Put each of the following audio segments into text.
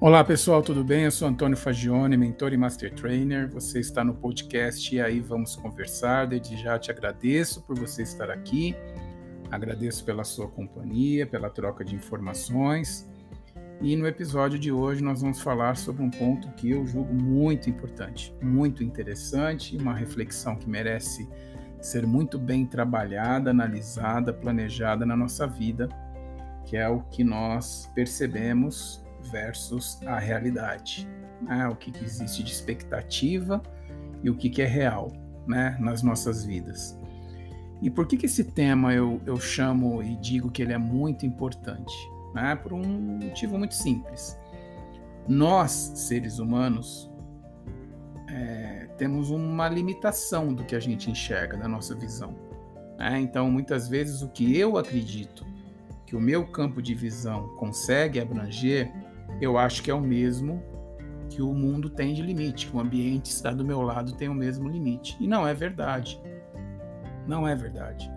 Olá pessoal, tudo bem? Eu sou Antônio Fagione, mentor e master trainer. Você está no podcast e aí vamos conversar. Desde já te agradeço por você estar aqui. Agradeço pela sua companhia, pela troca de informações. E no episódio de hoje nós vamos falar sobre um ponto que eu julgo muito importante, muito interessante, uma reflexão que merece ser muito bem trabalhada, analisada, planejada na nossa vida, que é o que nós percebemos versus a realidade. Né? O que, que, existe de expectativa e o que, que é real né? nas nossas vidas. E por que, que esse tema eu, eu chamo e digo que ele é muito importante? Né? Por um motivo muito simples. Nós, seres humanos, é, temos uma limitação do que a gente enxerga, da nossa visão. Né? Então, muitas vezes, o que eu acredito que o meu campo de visão consegue abranger eu acho que é o mesmo que o mundo tem de limite, que o ambiente está do meu lado tem o mesmo limite. E não é verdade. Não é verdade.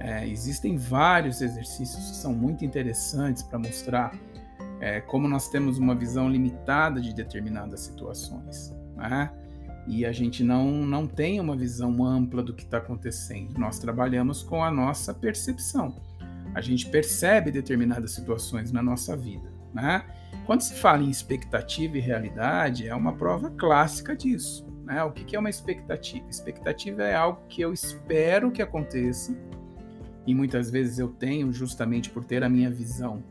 É, existem vários exercícios que são muito interessantes para mostrar é, como nós temos uma visão limitada de determinadas situações. Né? E a gente não, não tem uma visão ampla do que está acontecendo. Nós trabalhamos com a nossa percepção. A gente percebe determinadas situações na nossa vida. Né? Quando se fala em expectativa e realidade, é uma prova clássica disso. Né? O que é uma expectativa? Expectativa é algo que eu espero que aconteça, e muitas vezes eu tenho, justamente por ter a minha visão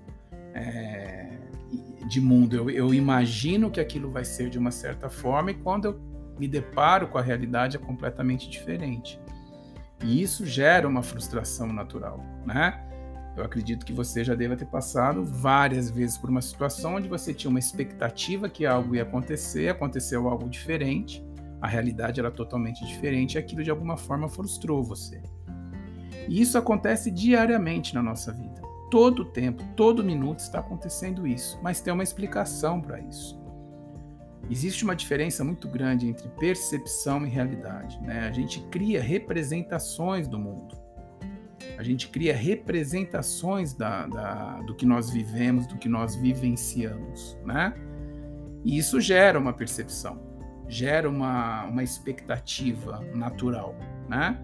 é, de mundo, eu, eu imagino que aquilo vai ser de uma certa forma, e quando eu me deparo com a realidade é completamente diferente. E isso gera uma frustração natural, né? Eu acredito que você já deva ter passado várias vezes por uma situação onde você tinha uma expectativa que algo ia acontecer, aconteceu algo diferente, a realidade era totalmente diferente e aquilo de alguma forma frustrou você. E isso acontece diariamente na nossa vida. Todo tempo, todo minuto está acontecendo isso, mas tem uma explicação para isso. Existe uma diferença muito grande entre percepção e realidade. Né? A gente cria representações do mundo a gente cria representações da, da, do que nós vivemos, do que nós vivenciamos, né? E isso gera uma percepção, gera uma, uma expectativa natural, né?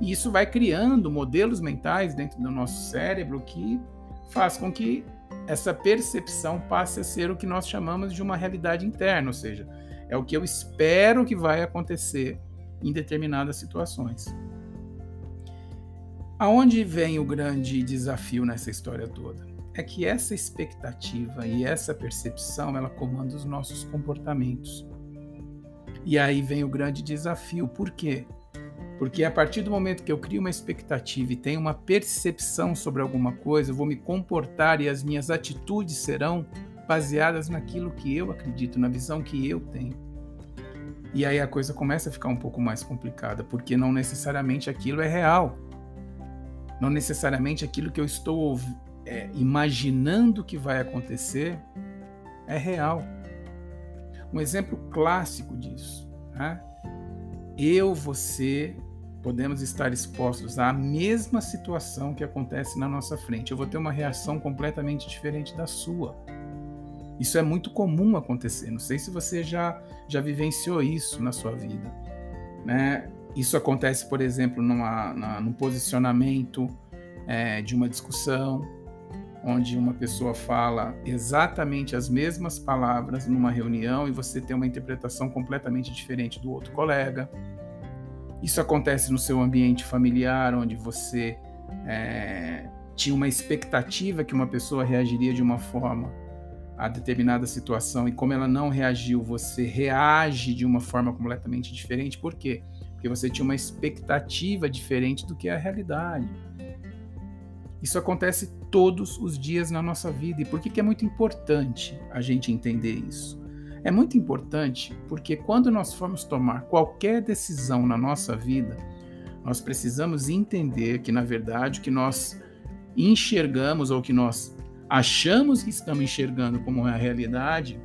E isso vai criando modelos mentais dentro do nosso cérebro que faz com que essa percepção passe a ser o que nós chamamos de uma realidade interna, ou seja, é o que eu espero que vai acontecer em determinadas situações. Aonde vem o grande desafio nessa história toda? É que essa expectativa e essa percepção, ela comanda os nossos comportamentos. E aí vem o grande desafio. Por quê? Porque a partir do momento que eu crio uma expectativa e tenho uma percepção sobre alguma coisa, eu vou me comportar e as minhas atitudes serão baseadas naquilo que eu acredito, na visão que eu tenho. E aí a coisa começa a ficar um pouco mais complicada, porque não necessariamente aquilo é real. Não necessariamente aquilo que eu estou é, imaginando que vai acontecer é real. Um exemplo clássico disso. Né? Eu, você, podemos estar expostos à mesma situação que acontece na nossa frente. Eu vou ter uma reação completamente diferente da sua. Isso é muito comum acontecer. Não sei se você já, já vivenciou isso na sua vida. Né? Isso acontece, por exemplo, numa, na, num posicionamento é, de uma discussão, onde uma pessoa fala exatamente as mesmas palavras numa reunião e você tem uma interpretação completamente diferente do outro colega. Isso acontece no seu ambiente familiar, onde você é, tinha uma expectativa que uma pessoa reagiria de uma forma a determinada situação e como ela não reagiu, você reage de uma forma completamente diferente. Por quê? Porque você tinha uma expectativa diferente do que é a realidade. Isso acontece todos os dias na nossa vida. E por que, que é muito importante a gente entender isso? É muito importante porque quando nós formos tomar qualquer decisão na nossa vida, nós precisamos entender que, na verdade, o que nós enxergamos ou que nós achamos que estamos enxergando como a realidade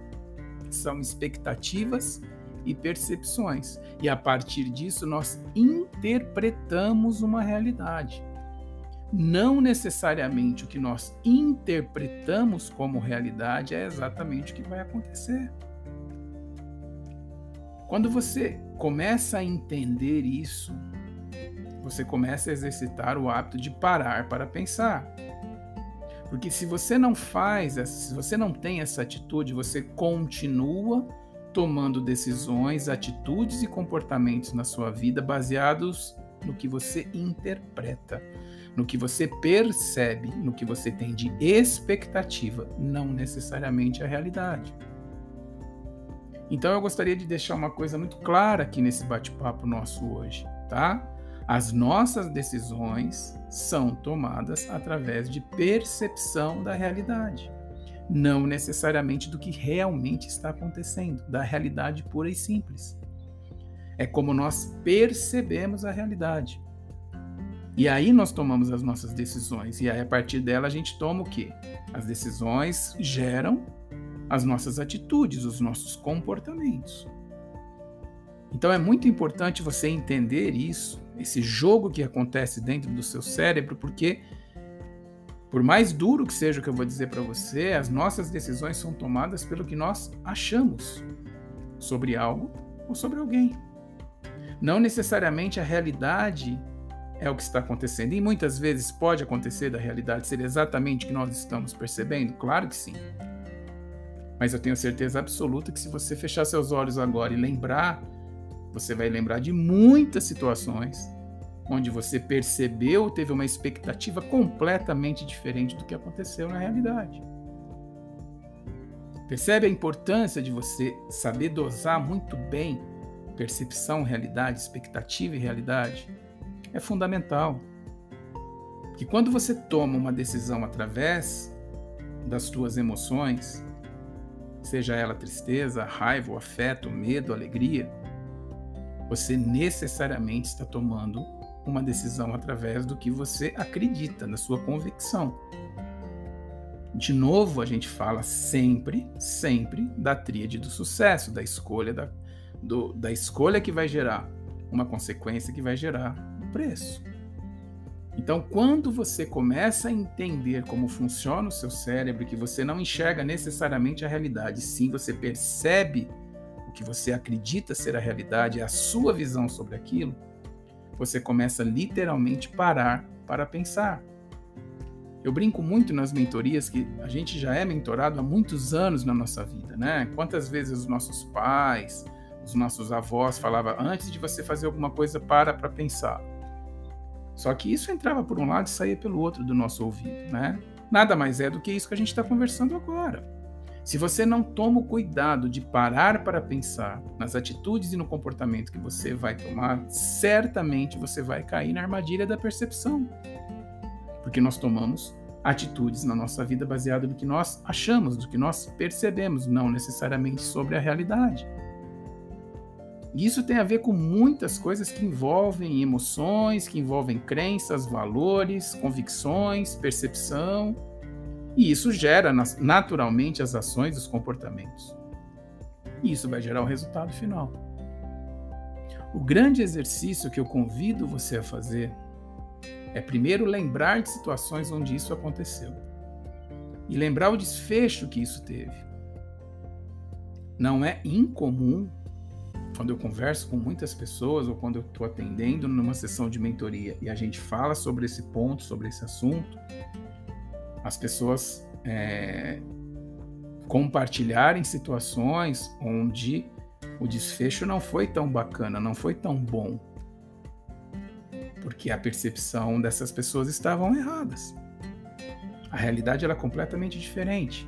são expectativas e percepções. E a partir disso, nós interpretamos uma realidade. não necessariamente o que nós interpretamos como realidade é exatamente o que vai acontecer. Quando você começa a entender isso, você começa a exercitar o hábito de parar para pensar. Porque se você não faz, se você não tem essa atitude, você continua tomando decisões, atitudes e comportamentos na sua vida baseados no que você interpreta, no que você percebe, no que você tem de expectativa, não necessariamente a realidade. Então eu gostaria de deixar uma coisa muito clara aqui nesse bate-papo nosso hoje, tá? As nossas decisões são tomadas através de percepção da realidade, não necessariamente do que realmente está acontecendo, da realidade pura e simples. É como nós percebemos a realidade. E aí nós tomamos as nossas decisões. E aí, a partir dela, a gente toma o quê? As decisões geram as nossas atitudes, os nossos comportamentos. Então é muito importante você entender isso, esse jogo que acontece dentro do seu cérebro, porque por mais duro que seja o que eu vou dizer para você, as nossas decisões são tomadas pelo que nós achamos sobre algo ou sobre alguém. Não necessariamente a realidade é o que está acontecendo. E muitas vezes pode acontecer da realidade ser exatamente o que nós estamos percebendo? Claro que sim. Mas eu tenho certeza absoluta que se você fechar seus olhos agora e lembrar, você vai lembrar de muitas situações onde você percebeu, teve uma expectativa completamente diferente do que aconteceu na realidade. Percebe a importância de você saber dosar muito bem percepção, realidade, expectativa e realidade? É fundamental. Que quando você toma uma decisão através das suas emoções, seja ela tristeza, raiva, afeto, medo, alegria, você necessariamente está tomando uma decisão através do que você acredita, da sua convicção. De novo, a gente fala sempre, sempre da tríade do sucesso, da escolha, da, do, da escolha que vai gerar uma consequência que vai gerar um preço. Então, quando você começa a entender como funciona o seu cérebro, que você não enxerga necessariamente a realidade, sim, você percebe o que você acredita ser a realidade, a sua visão sobre aquilo, você começa literalmente parar para pensar. Eu brinco muito nas mentorias que a gente já é mentorado há muitos anos na nossa vida, né? Quantas vezes os nossos pais, os nossos avós falavam antes de você fazer alguma coisa para para pensar. Só que isso entrava por um lado e saía pelo outro do nosso ouvido, né? Nada mais é do que isso que a gente está conversando agora. Se você não toma o cuidado de parar para pensar nas atitudes e no comportamento que você vai tomar, certamente você vai cair na armadilha da percepção. Porque nós tomamos atitudes na nossa vida baseadas no que nós achamos, do que nós percebemos, não necessariamente sobre a realidade. E isso tem a ver com muitas coisas que envolvem emoções, que envolvem crenças, valores, convicções, percepção. E isso gera naturalmente as ações, os comportamentos. E isso vai gerar o resultado final. O grande exercício que eu convido você a fazer é primeiro lembrar de situações onde isso aconteceu e lembrar o desfecho que isso teve. Não é incomum quando eu converso com muitas pessoas ou quando eu estou atendendo numa sessão de mentoria e a gente fala sobre esse ponto, sobre esse assunto, as pessoas é, compartilharem situações onde o desfecho não foi tão bacana, não foi tão bom, porque a percepção dessas pessoas estavam erradas. A realidade era completamente diferente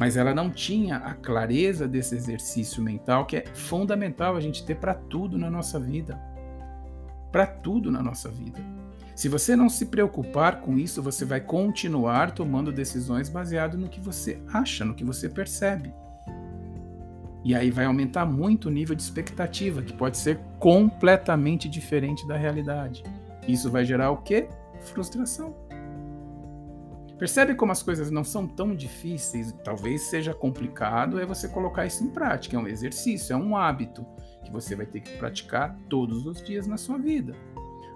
mas ela não tinha a clareza desse exercício mental que é fundamental a gente ter para tudo na nossa vida. Para tudo na nossa vida. Se você não se preocupar com isso, você vai continuar tomando decisões baseado no que você acha, no que você percebe. E aí vai aumentar muito o nível de expectativa, que pode ser completamente diferente da realidade. Isso vai gerar o quê? Frustração. Percebe como as coisas não são tão difíceis, talvez seja complicado é você colocar isso em prática. É um exercício, é um hábito que você vai ter que praticar todos os dias na sua vida.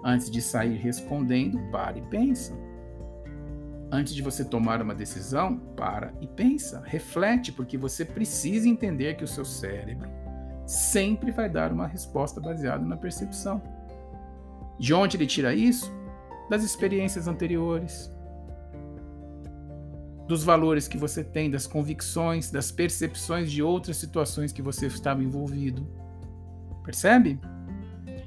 Antes de sair respondendo, para e pensa. Antes de você tomar uma decisão, para e pensa, reflete, porque você precisa entender que o seu cérebro sempre vai dar uma resposta baseada na percepção. De onde ele tira isso? Das experiências anteriores, dos valores que você tem, das convicções, das percepções de outras situações que você estava envolvido. Percebe?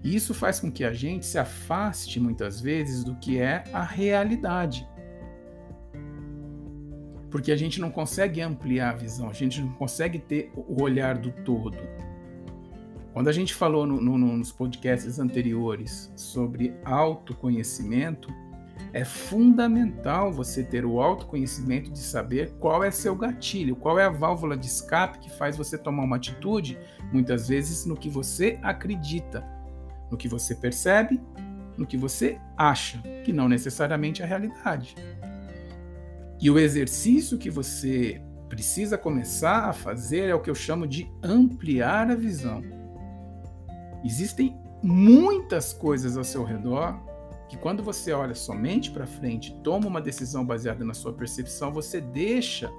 E isso faz com que a gente se afaste muitas vezes do que é a realidade. Porque a gente não consegue ampliar a visão, a gente não consegue ter o olhar do todo. Quando a gente falou no, no, nos podcasts anteriores sobre autoconhecimento, é fundamental você ter o autoconhecimento de saber qual é seu gatilho, qual é a válvula de escape que faz você tomar uma atitude, muitas vezes no que você acredita, no que você percebe, no que você acha, que não necessariamente é a realidade. E o exercício que você precisa começar a fazer é o que eu chamo de ampliar a visão. Existem muitas coisas ao seu redor que quando você olha somente para frente, toma uma decisão baseada na sua percepção, você deixa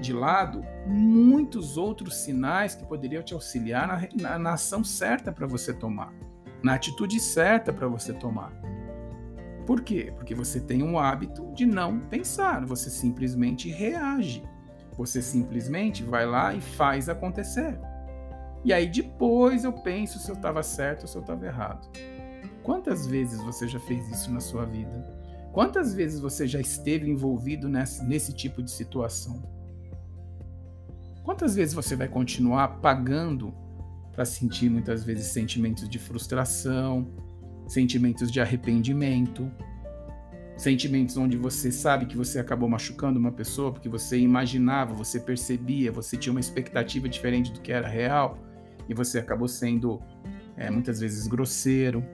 de lado muitos outros sinais que poderiam te auxiliar na, na, na ação certa para você tomar, na atitude certa para você tomar. Por quê? Porque você tem um hábito de não pensar, você simplesmente reage. Você simplesmente vai lá e faz acontecer. E aí depois eu penso se eu estava certo ou se eu estava errado. Quantas vezes você já fez isso na sua vida? Quantas vezes você já esteve envolvido nesse, nesse tipo de situação? Quantas vezes você vai continuar pagando para sentir muitas vezes sentimentos de frustração, sentimentos de arrependimento, sentimentos onde você sabe que você acabou machucando uma pessoa porque você imaginava, você percebia, você tinha uma expectativa diferente do que era real e você acabou sendo é, muitas vezes grosseiro,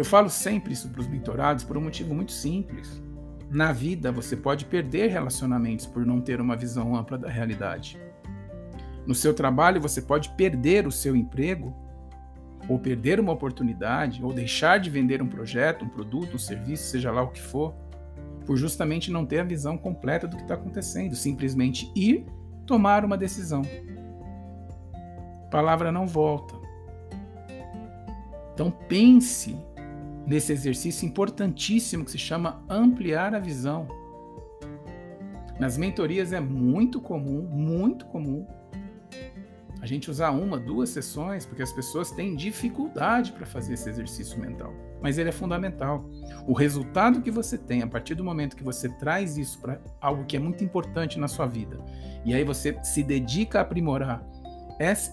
eu falo sempre isso para os mentorados por um motivo muito simples. Na vida, você pode perder relacionamentos por não ter uma visão ampla da realidade. No seu trabalho, você pode perder o seu emprego, ou perder uma oportunidade, ou deixar de vender um projeto, um produto, um serviço, seja lá o que for, por justamente não ter a visão completa do que está acontecendo, simplesmente ir tomar uma decisão. palavra não volta. Então pense nesse exercício importantíssimo que se chama ampliar a visão. Nas mentorias é muito comum, muito comum, a gente usar uma, duas sessões, porque as pessoas têm dificuldade para fazer esse exercício mental. Mas ele é fundamental. O resultado que você tem a partir do momento que você traz isso para algo que é muito importante na sua vida, e aí você se dedica a aprimorar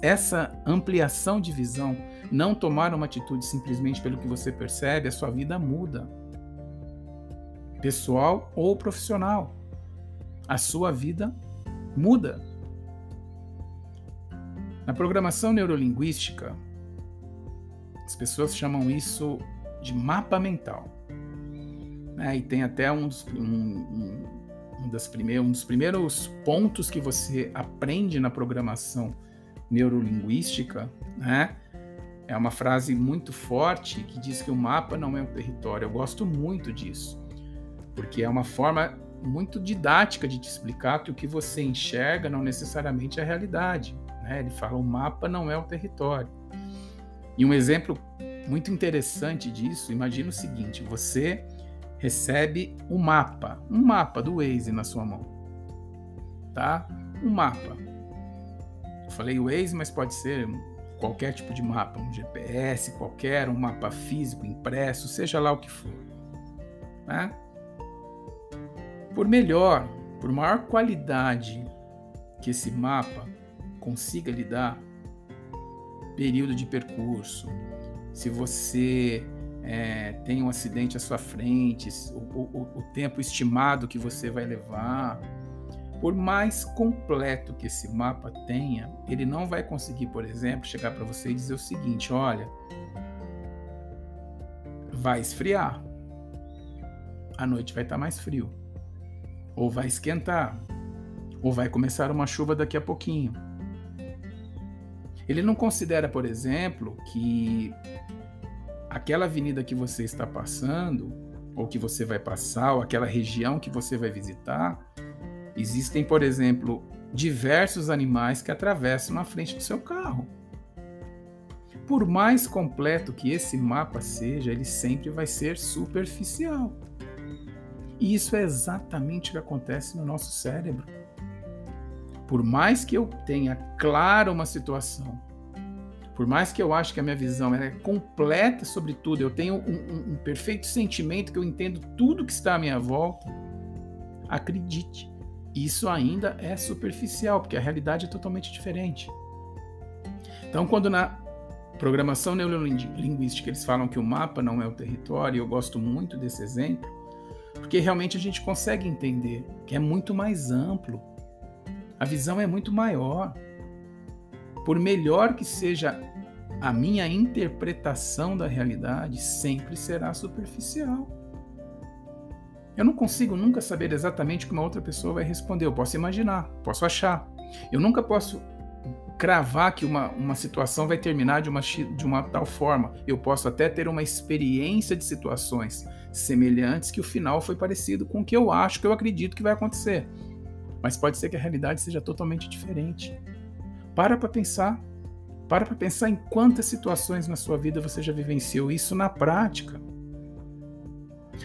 essa ampliação de visão, não tomar uma atitude simplesmente pelo que você percebe, a sua vida muda. Pessoal ou profissional. A sua vida muda. Na programação neurolinguística, as pessoas chamam isso de mapa mental. Né? E tem até um dos, um, um, um, das primeiros, um dos primeiros pontos que você aprende na programação neurolinguística, né? É uma frase muito forte que diz que o mapa não é um território. Eu gosto muito disso, porque é uma forma muito didática de te explicar que o que você enxerga não necessariamente é a realidade. Né? Ele fala: o mapa não é o território. E um exemplo muito interessante disso, imagina o seguinte: você recebe um mapa, um mapa do Waze na sua mão, tá? Um mapa. Eu falei Waze, mas pode ser qualquer tipo de mapa, um GPS qualquer, um mapa físico impresso, seja lá o que for. Né? Por melhor, por maior qualidade que esse mapa consiga lhe dar, período de percurso, se você é, tem um acidente à sua frente, o, o, o tempo estimado que você vai levar, por mais completo que esse mapa tenha, ele não vai conseguir, por exemplo, chegar para você e dizer o seguinte: olha, vai esfriar, a noite vai estar tá mais frio, ou vai esquentar, ou vai começar uma chuva daqui a pouquinho. Ele não considera, por exemplo, que aquela avenida que você está passando, ou que você vai passar, ou aquela região que você vai visitar, existem, por exemplo, diversos animais que atravessam na frente do seu carro. Por mais completo que esse mapa seja, ele sempre vai ser superficial. E isso é exatamente o que acontece no nosso cérebro. Por mais que eu tenha claro uma situação, por mais que eu ache que a minha visão é completa sobre tudo, eu tenho um, um, um perfeito sentimento que eu entendo tudo que está à minha volta, acredite, isso ainda é superficial, porque a realidade é totalmente diferente. Então, quando na programação neurolinguística eles falam que o mapa não é o território, eu gosto muito desse exemplo, porque realmente a gente consegue entender que é muito mais amplo, a visão é muito maior. Por melhor que seja a minha interpretação da realidade, sempre será superficial. Eu não consigo nunca saber exatamente como a outra pessoa vai responder. Eu posso imaginar, posso achar. Eu nunca posso cravar que uma, uma situação vai terminar de uma, de uma tal forma. Eu posso até ter uma experiência de situações semelhantes que o final foi parecido com o que eu acho, que eu acredito que vai acontecer. Mas pode ser que a realidade seja totalmente diferente. Para para pensar. Para para pensar em quantas situações na sua vida você já vivenciou isso na prática.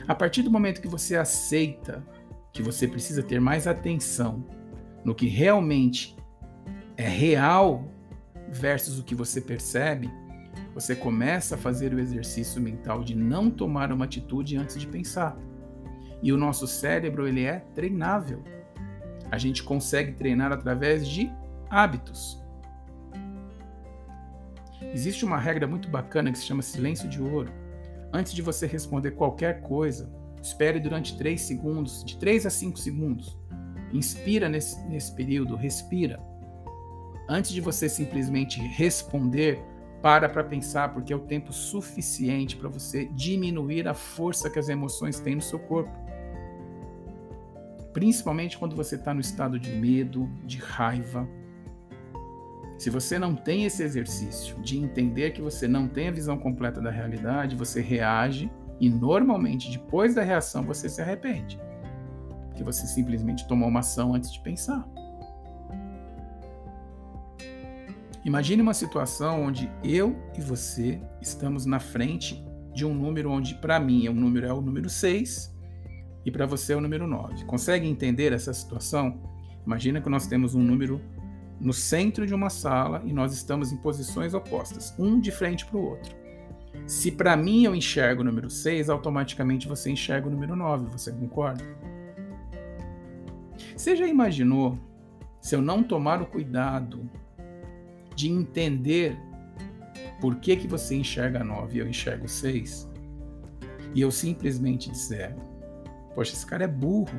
A partir do momento que você aceita que você precisa ter mais atenção no que realmente é real versus o que você percebe, você começa a fazer o exercício mental de não tomar uma atitude antes de pensar. E o nosso cérebro ele é treinável. A gente consegue treinar através de hábitos. Existe uma regra muito bacana que se chama silêncio de ouro. Antes de você responder qualquer coisa, espere durante 3 segundos, de 3 a 5 segundos. Inspira nesse, nesse período, respira. Antes de você simplesmente responder, para para pensar, porque é o tempo suficiente para você diminuir a força que as emoções têm no seu corpo. Principalmente quando você está no estado de medo, de raiva, se você não tem esse exercício de entender que você não tem a visão completa da realidade, você reage e normalmente depois da reação você se arrepende. Porque você simplesmente tomou uma ação antes de pensar. Imagine uma situação onde eu e você estamos na frente de um número onde para mim o número é o número 6 e para você é o número 9. Consegue entender essa situação? Imagina que nós temos um número no centro de uma sala e nós estamos em posições opostas, um de frente para o outro. Se para mim eu enxergo o número 6, automaticamente você enxerga o número 9, você concorda? Você já imaginou se eu não tomar o cuidado de entender por que, que você enxerga 9 e eu enxergo 6? E eu simplesmente disser, poxa, esse cara é burro.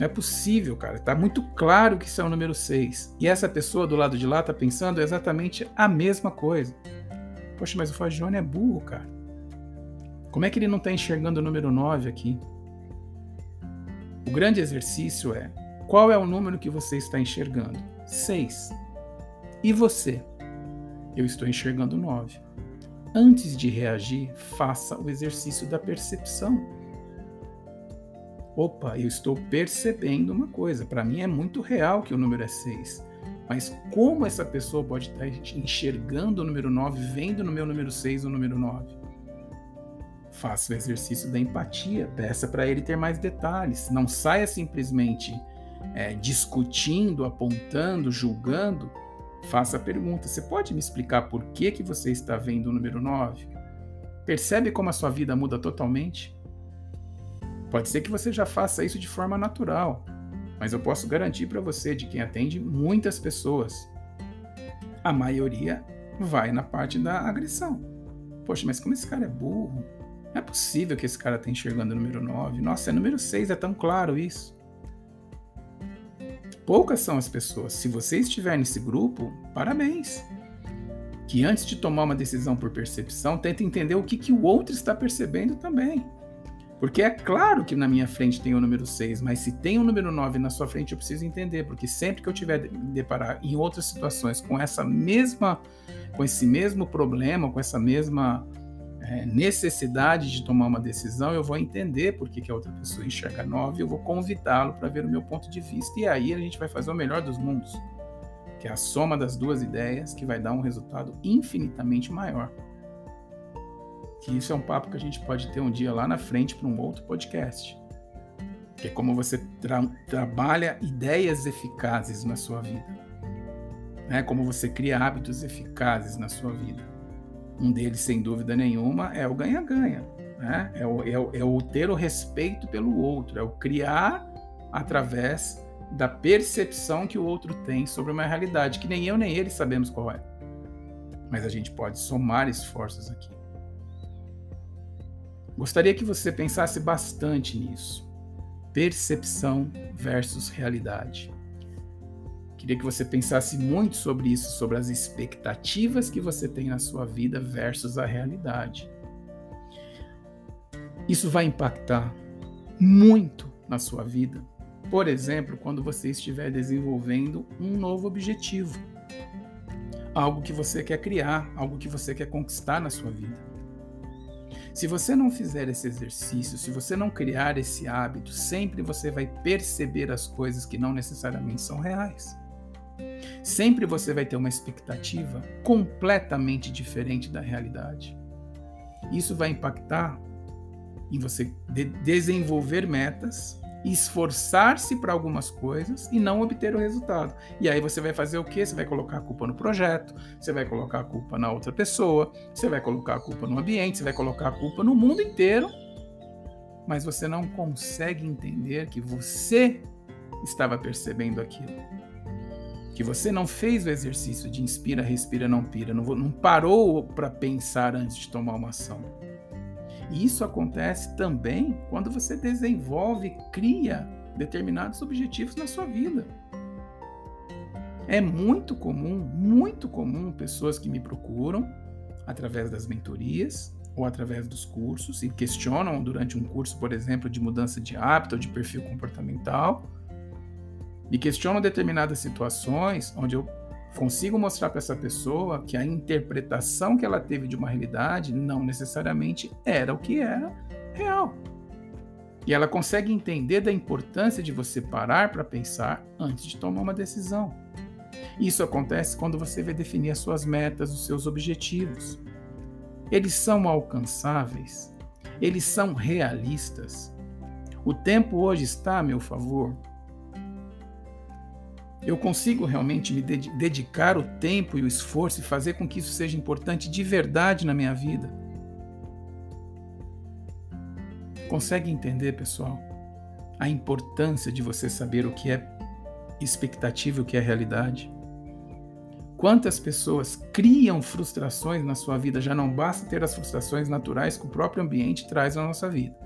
Não é possível, cara. Tá muito claro que isso é o número 6. E essa pessoa do lado de lá tá pensando exatamente a mesma coisa. Poxa, mas o Fagione é burro, cara. Como é que ele não tá enxergando o número 9 aqui? O grande exercício é: qual é o número que você está enxergando? 6. E você? Eu estou enxergando 9. Antes de reagir, faça o exercício da percepção opa, eu estou percebendo uma coisa. Para mim é muito real que o número é 6. Mas como essa pessoa pode estar enxergando o número 9, vendo no meu número 6 o número 9? Faça o exercício da empatia, peça para ele ter mais detalhes. Não saia simplesmente é, discutindo, apontando, julgando. Faça a pergunta: você pode me explicar por que, que você está vendo o número 9? Percebe como a sua vida muda totalmente? Pode ser que você já faça isso de forma natural, mas eu posso garantir para você de quem atende muitas pessoas. A maioria vai na parte da agressão. Poxa, mas como esse cara é burro? Não é possível que esse cara esteja enxergando o número 9. Nossa, é número 6, é tão claro isso. Poucas são as pessoas. Se você estiver nesse grupo, parabéns. Que antes de tomar uma decisão por percepção, tente entender o que, que o outro está percebendo também. Porque é claro que na minha frente tem o número 6, mas se tem o número 9 na sua frente, eu preciso entender, porque sempre que eu tiver de deparar em outras situações com essa mesma com esse mesmo problema, com essa mesma é, necessidade de tomar uma decisão, eu vou entender por que, que a outra pessoa enxerga nove e eu vou convidá-lo para ver o meu ponto de vista. E aí a gente vai fazer o melhor dos mundos, que é a soma das duas ideias que vai dar um resultado infinitamente maior. Que isso é um papo que a gente pode ter um dia lá na frente para um outro podcast. Que é como você tra trabalha ideias eficazes na sua vida. Né? Como você cria hábitos eficazes na sua vida. Um deles, sem dúvida nenhuma, é o ganha-ganha. Né? É, o, é, o, é o ter o respeito pelo outro, é o criar através da percepção que o outro tem sobre uma realidade que nem eu nem ele sabemos qual é. Mas a gente pode somar esforços aqui. Gostaria que você pensasse bastante nisso. Percepção versus realidade. Queria que você pensasse muito sobre isso, sobre as expectativas que você tem na sua vida versus a realidade. Isso vai impactar muito na sua vida. Por exemplo, quando você estiver desenvolvendo um novo objetivo, algo que você quer criar, algo que você quer conquistar na sua vida. Se você não fizer esse exercício, se você não criar esse hábito, sempre você vai perceber as coisas que não necessariamente são reais. Sempre você vai ter uma expectativa completamente diferente da realidade. Isso vai impactar em você de desenvolver metas, esforçar-se para algumas coisas e não obter o resultado. E aí você vai fazer o quê? Você vai colocar a culpa no projeto, você vai colocar a culpa na outra pessoa, você vai colocar a culpa no ambiente, você vai colocar a culpa no mundo inteiro, mas você não consegue entender que você estava percebendo aquilo que você não fez o exercício de inspira, respira, não pira, não, não parou para pensar antes de tomar uma ação. E isso acontece também quando você desenvolve, cria determinados objetivos na sua vida. É muito comum, muito comum pessoas que me procuram através das mentorias ou através dos cursos e questionam durante um curso, por exemplo, de mudança de hábito ou de perfil comportamental me questionam determinadas situações onde eu consigo mostrar para essa pessoa que a interpretação que ela teve de uma realidade não necessariamente era o que era real. E ela consegue entender da importância de você parar para pensar antes de tomar uma decisão. Isso acontece quando você vai definir as suas metas, os seus objetivos. Eles são alcançáveis, eles são realistas. O tempo hoje está a meu favor, eu consigo realmente me dedicar o tempo e o esforço e fazer com que isso seja importante de verdade na minha vida? Consegue entender, pessoal, a importância de você saber o que é expectativa e o que é realidade? Quantas pessoas criam frustrações na sua vida? Já não basta ter as frustrações naturais que o próprio ambiente traz na nossa vida.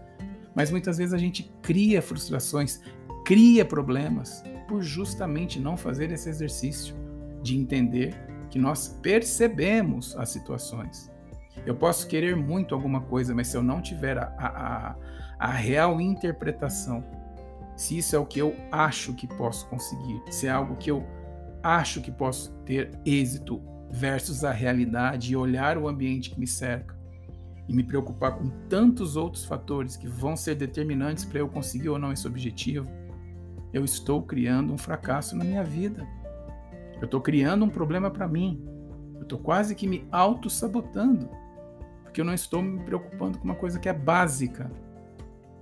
Mas muitas vezes a gente cria frustrações, cria problemas por justamente não fazer esse exercício de entender que nós percebemos as situações. Eu posso querer muito alguma coisa, mas se eu não tiver a, a, a real interpretação, se isso é o que eu acho que posso conseguir, se é algo que eu acho que posso ter êxito versus a realidade e olhar o ambiente que me cerca e me preocupar com tantos outros fatores que vão ser determinantes para eu conseguir ou não esse objetivo, eu estou criando um fracasso na minha vida. Eu estou criando um problema para mim. Eu estou quase que me auto-sabotando, porque eu não estou me preocupando com uma coisa que é básica,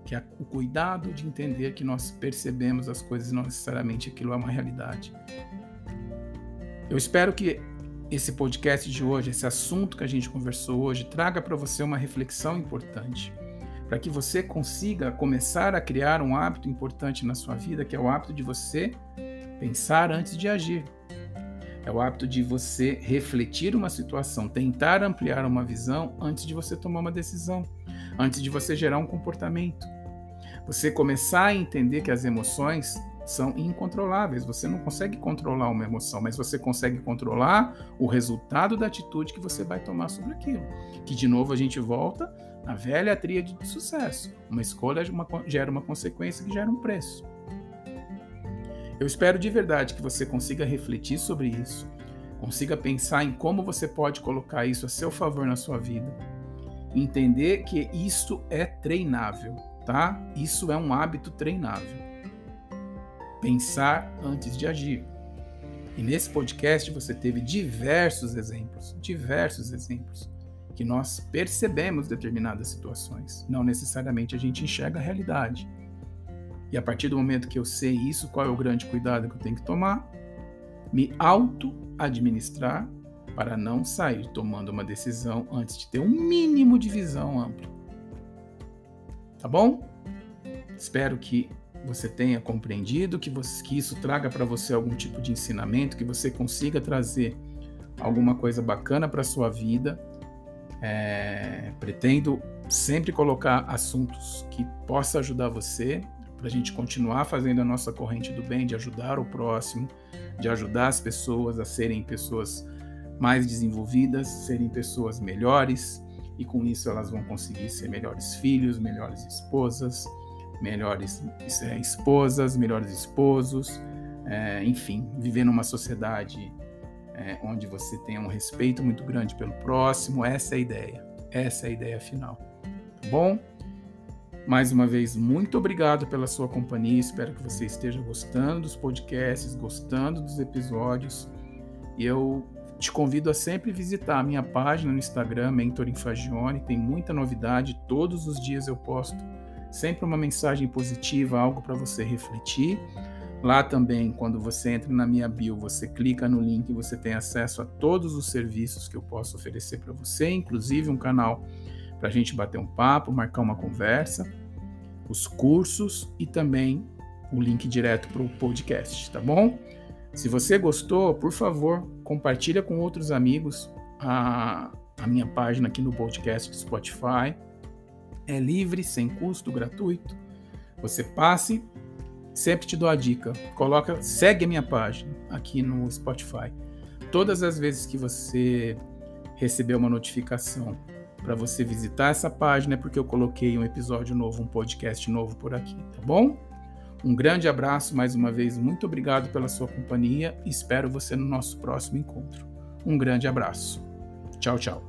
que é o cuidado de entender que nós percebemos as coisas e não necessariamente aquilo é uma realidade. Eu espero que esse podcast de hoje, esse assunto que a gente conversou hoje, traga para você uma reflexão importante para que você consiga começar a criar um hábito importante na sua vida, que é o hábito de você pensar antes de agir. É o hábito de você refletir uma situação, tentar ampliar uma visão antes de você tomar uma decisão, antes de você gerar um comportamento. Você começar a entender que as emoções são incontroláveis. Você não consegue controlar uma emoção, mas você consegue controlar o resultado da atitude que você vai tomar sobre aquilo. Que de novo a gente volta a velha tríade de sucesso. Uma escolha gera uma consequência que gera um preço. Eu espero de verdade que você consiga refletir sobre isso, consiga pensar em como você pode colocar isso a seu favor na sua vida. entender que isso é treinável, tá? Isso é um hábito treinável. Pensar antes de agir. E nesse podcast você teve diversos exemplos, diversos exemplos, que nós percebemos determinadas situações. Não necessariamente a gente enxerga a realidade. E a partir do momento que eu sei isso, qual é o grande cuidado que eu tenho que tomar? Me auto-administrar para não sair tomando uma decisão antes de ter um mínimo de visão ampla. Tá bom? Espero que você tenha compreendido, que, você, que isso traga para você algum tipo de ensinamento, que você consiga trazer alguma coisa bacana para sua vida. É, pretendo sempre colocar assuntos que possa ajudar você para a gente continuar fazendo a nossa corrente do bem, de ajudar o próximo, de ajudar as pessoas a serem pessoas mais desenvolvidas, serem pessoas melhores, e com isso elas vão conseguir ser melhores filhos, melhores esposas, melhores é, esposas, melhores esposos, é, enfim, viver numa sociedade é, onde você tenha um respeito muito grande pelo próximo. Essa é a ideia, essa é a ideia final. Tá bom? Mais uma vez, muito obrigado pela sua companhia. Espero que você esteja gostando dos podcasts, gostando dos episódios. E eu te convido a sempre visitar a minha página no Instagram, Mentoring Fagione. Tem muita novidade. Todos os dias eu posto sempre uma mensagem positiva, algo para você refletir. Lá também, quando você entra na minha bio, você clica no link e você tem acesso a todos os serviços que eu posso oferecer para você, inclusive um canal para a gente bater um papo, marcar uma conversa, os cursos e também o link direto para o podcast, tá bom? Se você gostou, por favor, compartilha com outros amigos a, a minha página aqui no podcast do Spotify. É livre, sem custo, gratuito. Você passe, sempre te dou a dica. Coloca, segue a minha página aqui no Spotify. Todas as vezes que você receber uma notificação para você visitar essa página é porque eu coloquei um episódio novo, um podcast novo por aqui, tá bom? Um grande abraço mais uma vez, muito obrigado pela sua companhia e espero você no nosso próximo encontro. Um grande abraço. Tchau, tchau.